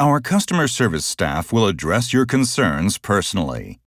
Our customer service staff will address your concerns personally.